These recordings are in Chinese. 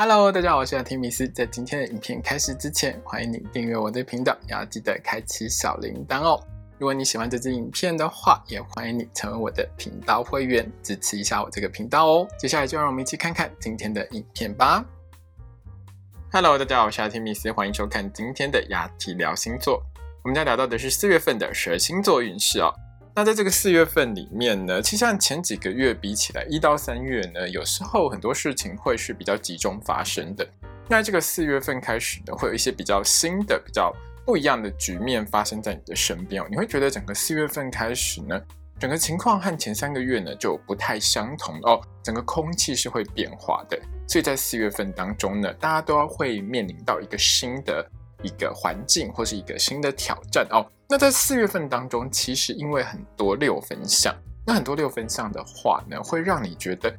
Hello，大家好，我是阿提米斯。在今天的影片开始之前，欢迎你订阅我的频道，也要记得开启小铃铛哦。如果你喜欢这支影片的话，也欢迎你成为我的频道会员，支持一下我这个频道哦。接下来就让我们一起看看今天的影片吧。Hello，大家好，我是阿提米斯，欢迎收看今天的雅提聊星座。我们将聊到的是四月份的十二星座运势哦。那在这个四月份里面呢，其实像前几个月比起来，一到三月呢，有时候很多事情会是比较集中发生的。那这个四月份开始呢，会有一些比较新的、比较不一样的局面发生在你的身边哦。你会觉得整个四月份开始呢，整个情况和前三个月呢就不太相同哦，整个空气是会变化的。所以在四月份当中呢，大家都要会面临到一个新的。一个环境或是一个新的挑战哦。那在四月份当中，其实因为很多六分相，那很多六分相的话呢，会让你觉得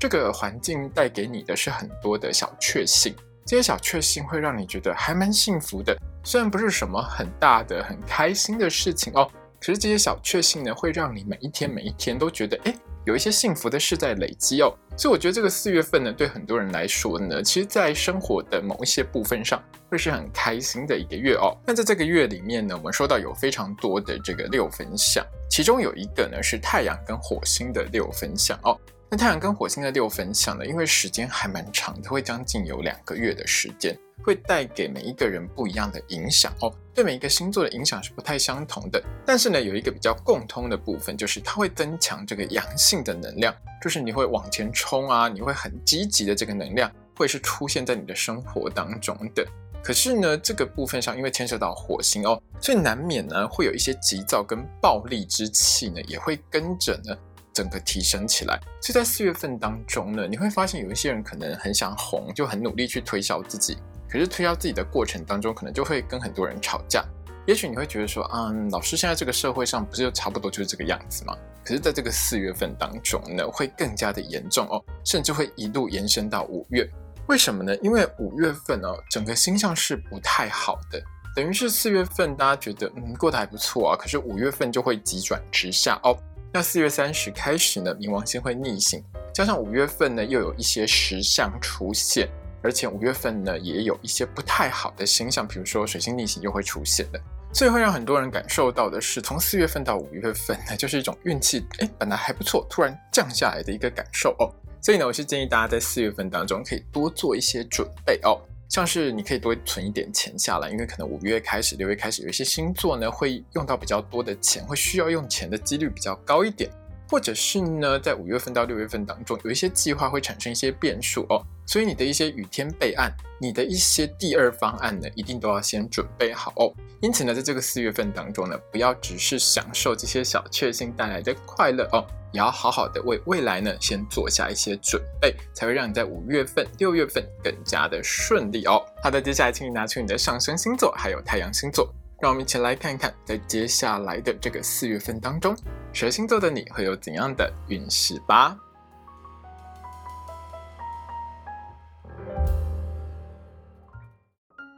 这个环境带给你的是很多的小确幸。这些小确幸会让你觉得还蛮幸福的，虽然不是什么很大的、很开心的事情哦，可是这些小确幸呢，会让你每一天每一天都觉得哎。有一些幸福的事在累积哦，所以我觉得这个四月份呢，对很多人来说呢，其实，在生活的某一些部分上，会是很开心的一个月哦。那在这个月里面呢，我们说到有非常多的这个六分相，其中有一个呢是太阳跟火星的六分相哦。那太阳跟火星的六分相呢，因为时间还蛮长的，会将近有两个月的时间。会带给每一个人不一样的影响哦，对每一个星座的影响是不太相同的。但是呢，有一个比较共通的部分，就是它会增强这个阳性的能量，就是你会往前冲啊，你会很积极的这个能量，会是出现在你的生活当中的。可是呢，这个部分上因为牵涉到火星哦，所以难免呢会有一些急躁跟暴力之气呢，也会跟着呢整个提升起来。所以在四月份当中呢，你会发现有一些人可能很想红，就很努力去推销自己。可是推销自己的过程当中，可能就会跟很多人吵架。也许你会觉得说，嗯，老师现在这个社会上不是就差不多就是这个样子吗？可是在这个四月份当中呢，会更加的严重哦，甚至会一路延伸到五月。为什么呢？因为五月份哦，整个星象是不太好的，等于是四月份大家觉得嗯过得还不错啊，可是五月份就会急转直下哦。那四月三十开始呢，冥王星会逆行，加上五月份呢又有一些石象出现。而且五月份呢，也有一些不太好的星象，比如说水星逆行又会出现的，所以会让很多人感受到的是，从四月份到五月份呢，就是一种运气哎本来还不错，突然降下来的一个感受哦。所以呢，我是建议大家在四月份当中可以多做一些准备哦，像是你可以多存一点钱下来，因为可能五月开始、六月开始有一些星座呢会用到比较多的钱，会需要用钱的几率比较高一点。或者是呢，在五月份到六月份当中，有一些计划会产生一些变数哦，所以你的一些雨天备案，你的一些第二方案呢，一定都要先准备好哦。因此呢，在这个四月份当中呢，不要只是享受这些小确幸带来的快乐哦，也要好好的为未来呢，先做下一些准备，才会让你在五月份、六月份更加的顺利哦。好的，接下来请你拿出你的上升星座还有太阳星座。让我们一起来看一看，在接下来的这个四月份当中，蛇星座的你会有怎样的运势吧？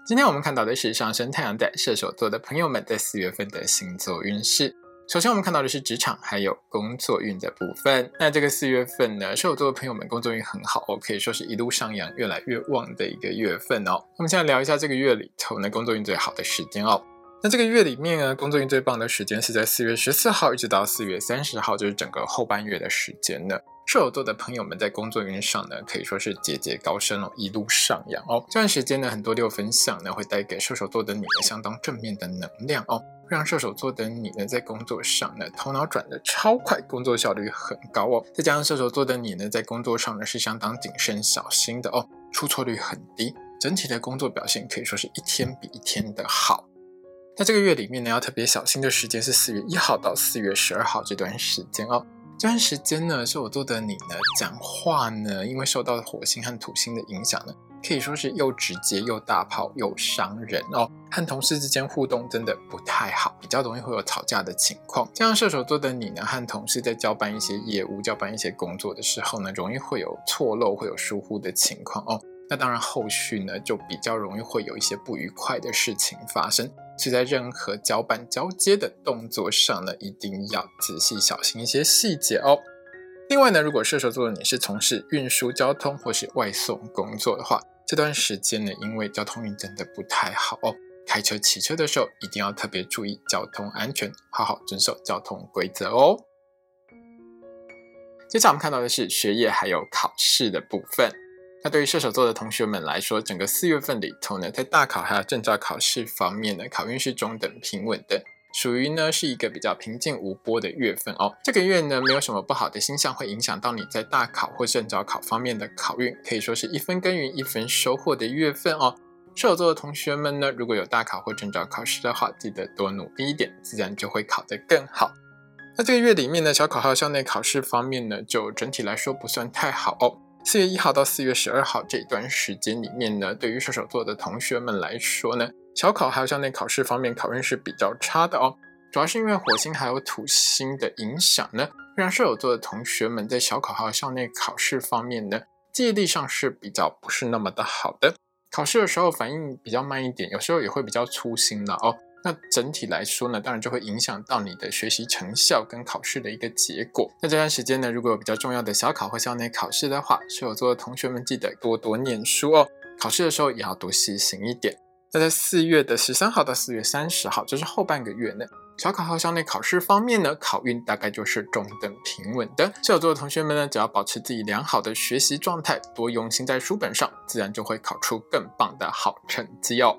今天我们看到的是上升太阳在射手座的朋友们在四月份的星座运势。首先，我们看到的是职场还有工作运的部分。那这个四月份呢，射手座的朋友们工作运很好哦，可以说是一路上扬，越来越旺的一个月份哦。我们现在聊一下这个月里头呢，工作运最好的时间哦。那这个月里面呢，工作运最棒的时间是在四月十四号一直到四月三十号，就是整个后半月的时间呢。射手座的朋友们在工作运上呢，可以说是节节高升哦，一路上扬哦。这段时间呢，很多六分相呢会带给射手座的你呢相当正面的能量哦，让射手座的你呢在工作上呢头脑转的超快，工作效率很高哦。再加上射手座的你呢在工作上呢是相当谨慎小心的哦，出错率很低，整体的工作表现可以说是一天比一天的好。那这个月里面呢，要特别小心的时间是四月一号到四月十二号这段时间哦。这段时间呢，射手座的你呢，讲话呢，因为受到火星和土星的影响呢，可以说是又直接又大炮又伤人哦。和同事之间互动真的不太好，比较容易会有吵架的情况。这样射手座的你呢，和同事在交办一些业务、交办一些工作的时候呢，容易会有错漏、会有疏忽的情况哦。那当然，后续呢就比较容易会有一些不愉快的事情发生，所以在任何交办交接的动作上呢，一定要仔细小心一些细节哦。另外呢，如果射手座的你是从事运输交通或是外送工作的话，这段时间呢，因为交通运真的不太好哦，开车、骑车的时候一定要特别注意交通安全，好好遵守交通规则哦。接下来我们看到的是学业还有考试的部分。那对于射手座的同学们来说，整个四月份里头呢，在大考还有证照考试方面呢，考运是中等平稳的，属于呢是一个比较平静无波的月份哦。这个月呢，没有什么不好的星象会影响到你在大考或证照考方面的考运，可以说是一分耕耘一分收获的月份哦。射手座的同学们呢，如果有大考或证照考试的话，记得多努力一点，自然就会考得更好。那这个月里面呢，小考还有校内考试方面呢，就整体来说不算太好哦。四月一号到四月十二号这段时间里面呢，对于射手座的同学们来说呢，小考还有校内考试方面考运是比较差的哦。主要是因为火星还有土星的影响呢，会让射手座的同学们在小考还有校内考试方面呢，记忆力上是比较不是那么的好的。考试的时候反应比较慢一点，有时候也会比较粗心的哦。那整体来说呢，当然就会影响到你的学习成效跟考试的一个结果。那这段时间呢，如果有比较重要的小考或校内考试的话，射手座的同学们记得多多念书哦。考试的时候也要多细心一点。那在四月的十三号到四月三十号，就是后半个月呢，小考和校内考试方面呢，考运大概就是中等平稳的。射手座的同学们呢，只要保持自己良好的学习状态，多用心在书本上，自然就会考出更棒的好成绩哦。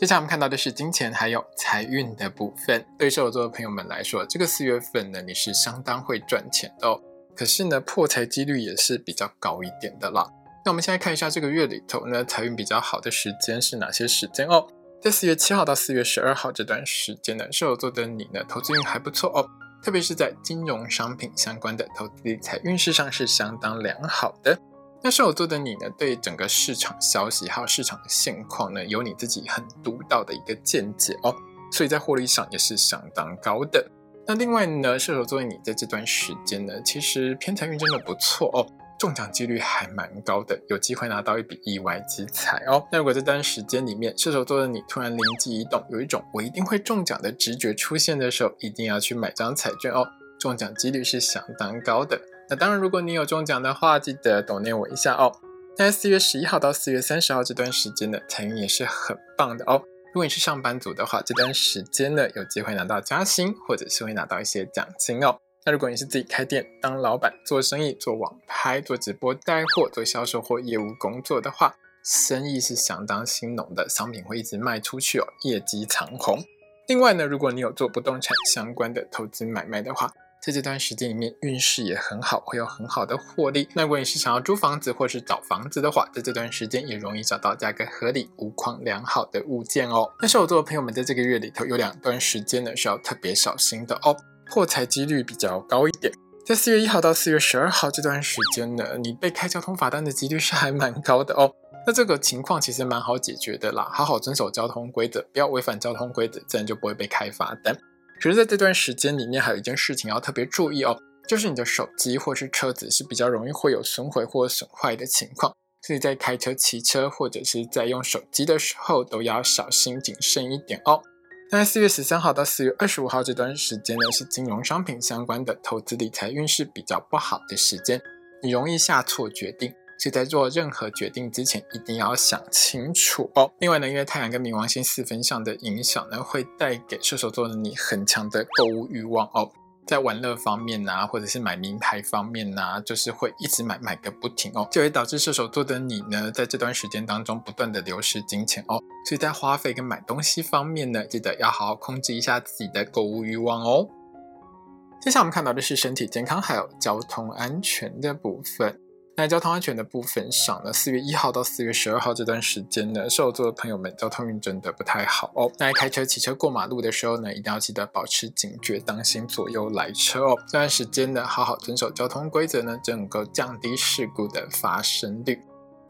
接下来我们看到的是金钱还有财运的部分。对射手座的朋友们来说，这个四月份呢，你是相当会赚钱的哦。可是呢，破财几率也是比较高一点的啦。那我们现在看一下这个月里头呢，财运比较好的时间是哪些时间哦？在四月七号到四月十二号这段时间呢，射手座的你呢，投资运还不错哦。特别是在金融商品相关的投资理财运势上是相当良好的。那射手座的你呢，对整个市场消息还有市场的现况呢，有你自己很独到的一个见解哦，所以在获利上也是相当高的。那另外呢，射手座的你在这段时间呢，其实偏财运真的不错哦，中奖几率还蛮高的，有机会拿到一笔意外之财哦。那如果这段时间里面，射手座的你突然灵机一动，有一种我一定会中奖的直觉出现的时候，一定要去买张彩券哦，中奖几率是相当高的。那当然，如果你有中奖的话，记得抖念我一下哦。在四月十一号到四月三十号这段时间呢，财运也是很棒的哦。如果你是上班族的话，这段时间呢，有机会拿到加薪，或者是会拿到一些奖金哦。那如果你是自己开店当老板做生意、做网拍、做直播带货、做销售或业务工作的话，生意是相当兴隆的，商品会一直卖出去哦，业绩长虹。另外呢，如果你有做不动产相关的投资买卖的话，在这段时间里面，运势也很好，会有很好的获利。那如果你是想要租房子或是找房子的话，在这段时间也容易找到价格合理、无框良好的物件哦。那射手座的朋友们，在这个月里头有两段时间呢是要特别小心的哦，破财几率比较高一点。在四月一号到四月十二号这段时间呢，你被开交通罚单的几率是还蛮高的哦。那这个情况其实蛮好解决的啦，好好遵守交通规则，不要违反交通规则，自然就不会被开罚单。可是在这段时间里面，还有一件事情要特别注意哦，就是你的手机或是车子是比较容易会有损毁或损坏的情况，所以在开车、骑车或者是在用手机的时候，都要小心谨慎一点哦。那四月十三号到四月二十五号这段时间呢，是金融商品相关的投资理财运势比较不好的时间，你容易下错决定。所以在做任何决定之前，一定要想清楚哦。另外呢，因为太阳跟冥王星四分相的影响呢，会带给射手座的你很强的购物欲望哦。在玩乐方面呐，或者是买名牌方面呐，就是会一直买买个不停哦，就会导致射手座的你呢，在这段时间当中不断的流失金钱哦。所以在花费跟买东西方面呢，记得要好好控制一下自己的购物欲望哦。接下来我们看到的是身体健康还有交通安全的部分。在交通安全的部分上呢，四月一号到四月十二号这段时间呢，射手座的朋友们交通运真的不太好哦。那开车、骑车过马路的时候呢，一定要记得保持警觉，当心左右来车哦。这段时间呢，好好遵守交通规则呢，就能够降低事故的发生率。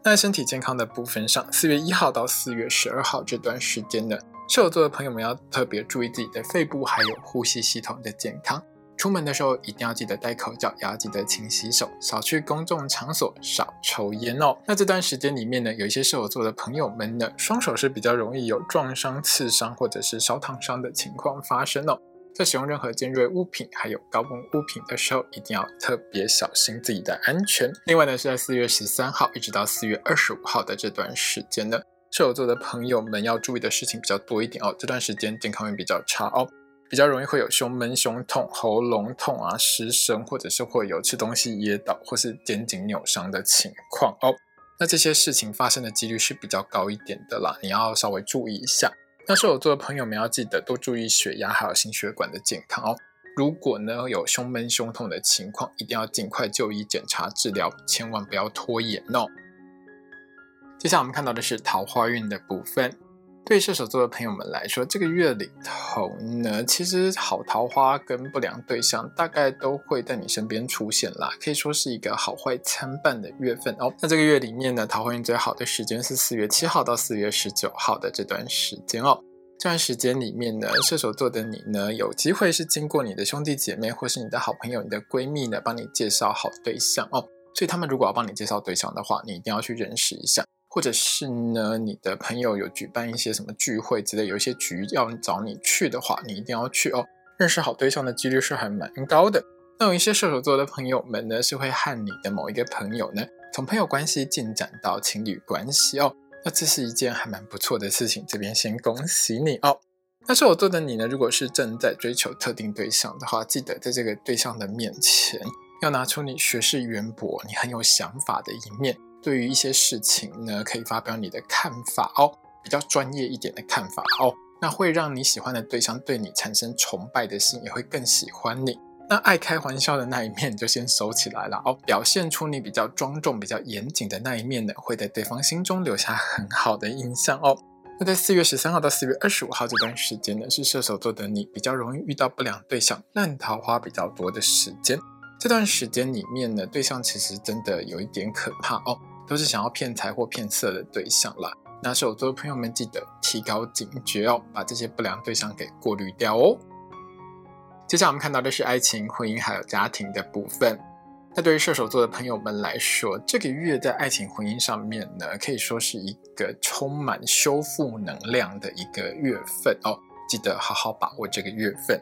那身体健康的部分上，四月一号到四月十二号这段时间呢，射手座的朋友们要特别注意自己的肺部还有呼吸系统的健康。出门的时候一定要记得戴口罩，也要记得勤洗手，少去公众场所，少抽烟哦。那这段时间里面呢，有一些射手座的朋友们呢，双手是比较容易有撞伤、刺伤或者是烧烫伤的情况发生哦。在使用任何尖锐物品还有高温物品的时候，一定要特别小心自己的安全。另外呢，是在四月十三号一直到四月二十五号的这段时间呢，射手座的朋友们要注意的事情比较多一点哦。这段时间健康会比较差哦，比较容易会有胸闷、胸痛、喉咙痛啊、失声，或者是会有吃东西噎到或是肩颈扭伤的情况哦。那这些事情发生的几率是比较高一点的啦，你要稍微注意一下。那射手座的朋友们要记得多注意血压还有心血管的健康哦。如果呢有胸闷、胸痛的情况，一定要尽快就医检查治疗，千万不要拖延哦。接下来我们看到的是桃花运的部分。对射手座的朋友们来说，这个月里头呢，其实好桃花跟不良对象大概都会在你身边出现啦，可以说是一个好坏参半的月份哦。那这个月里面呢，桃花运最好的时间是四月七号到四月十九号的这段时间哦。这段时间里面呢，射手座的你呢，有机会是经过你的兄弟姐妹或是你的好朋友、你的闺蜜呢，帮你介绍好对象哦。所以他们如果要帮你介绍对象的话，你一定要去认识一下。或者是呢，你的朋友有举办一些什么聚会之类，有一些局要找你去的话，你一定要去哦。认识好对象的几率是还蛮高的。那有一些射手座的朋友们呢，是会和你的某一个朋友呢，从朋友关系进展到情侣关系哦。那这是一件还蛮不错的事情，这边先恭喜你哦。那射手座的你呢，如果是正在追求特定对象的话，记得在这个对象的面前，要拿出你学识渊博、你很有想法的一面。对于一些事情呢，可以发表你的看法哦，比较专业一点的看法哦，那会让你喜欢的对象对你产生崇拜的心，也会更喜欢你。那爱开玩笑的那一面就先收起来了哦，表现出你比较庄重、比较严谨的那一面呢，会在对方心中留下很好的印象哦。那在四月十三号到四月二十五号这段时间呢，是射手座的你比较容易遇到不良对象、烂桃花比较多的时间。这段时间里面呢，对象其实真的有一点可怕哦。都是想要骗财或骗色的对象啦。那射手座的朋友们记得提高警觉哦，把这些不良对象给过滤掉哦。接下来我们看到的是爱情、婚姻还有家庭的部分。那对于射手座的朋友们来说，这个月在爱情、婚姻上面呢，可以说是一个充满修复能量的一个月份哦。记得好好把握这个月份。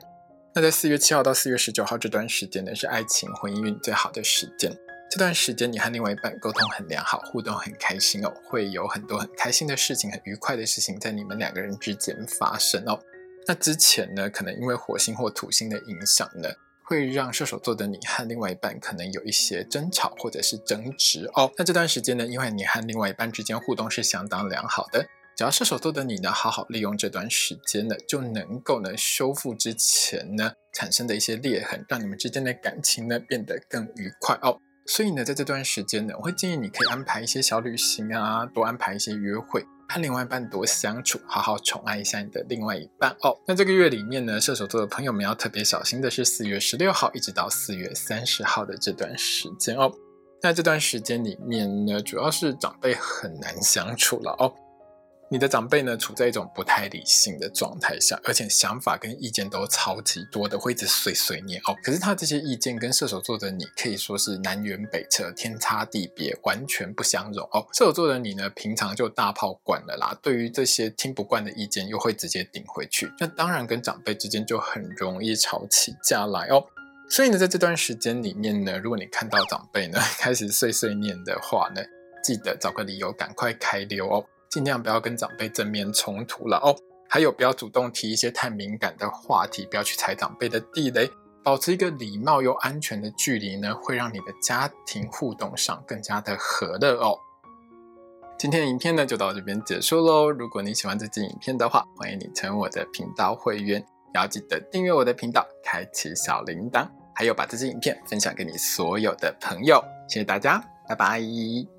那在四月七号到四月十九号这段时间呢，是爱情、婚姻运最好的时间。这段时间你和另外一半沟通很良好，互动很开心哦，会有很多很开心的事情、很愉快的事情在你们两个人之间发生哦。那之前呢，可能因为火星或土星的影响呢，会让射手座的你和另外一半可能有一些争吵或者是争执哦。那这段时间呢，因为你和另外一半之间互动是相当良好的，只要射手座的你呢，好好利用这段时间呢，就能够呢修复之前呢产生的一些裂痕，让你们之间的感情呢变得更愉快哦。所以呢，在这段时间呢，我会建议你可以安排一些小旅行啊，多安排一些约会，和另外一半多相处，好好宠爱一下你的另外一半哦。那这个月里面呢，射手座的朋友们要特别小心的是四月十六号一直到四月三十号的这段时间哦。那这段时间里面呢，主要是长辈很难相处了哦。你的长辈呢，处在一种不太理性的状态下，而且想法跟意见都超级多的，会一直碎碎念哦。可是他这些意见跟射手座的你可以说是南辕北辙、天差地别，完全不相容哦。射手座的你呢，平常就大炮惯了啦，对于这些听不惯的意见，又会直接顶回去。那当然跟长辈之间就很容易吵起架来哦。所以呢，在这段时间里面呢，如果你看到长辈呢 开始碎碎念的话呢，记得找个理由赶快开溜哦。尽量不要跟长辈正面冲突了哦，还有不要主动提一些太敏感的话题，不要去踩长辈的地雷，保持一个礼貌又安全的距离呢，会让你的家庭互动上更加的和乐哦。今天的影片呢就到这边结束喽。如果你喜欢这支影片的话，欢迎你成为我的频道会员，也要记得订阅我的频道，开启小铃铛，还有把这支影片分享给你所有的朋友。谢谢大家，拜拜。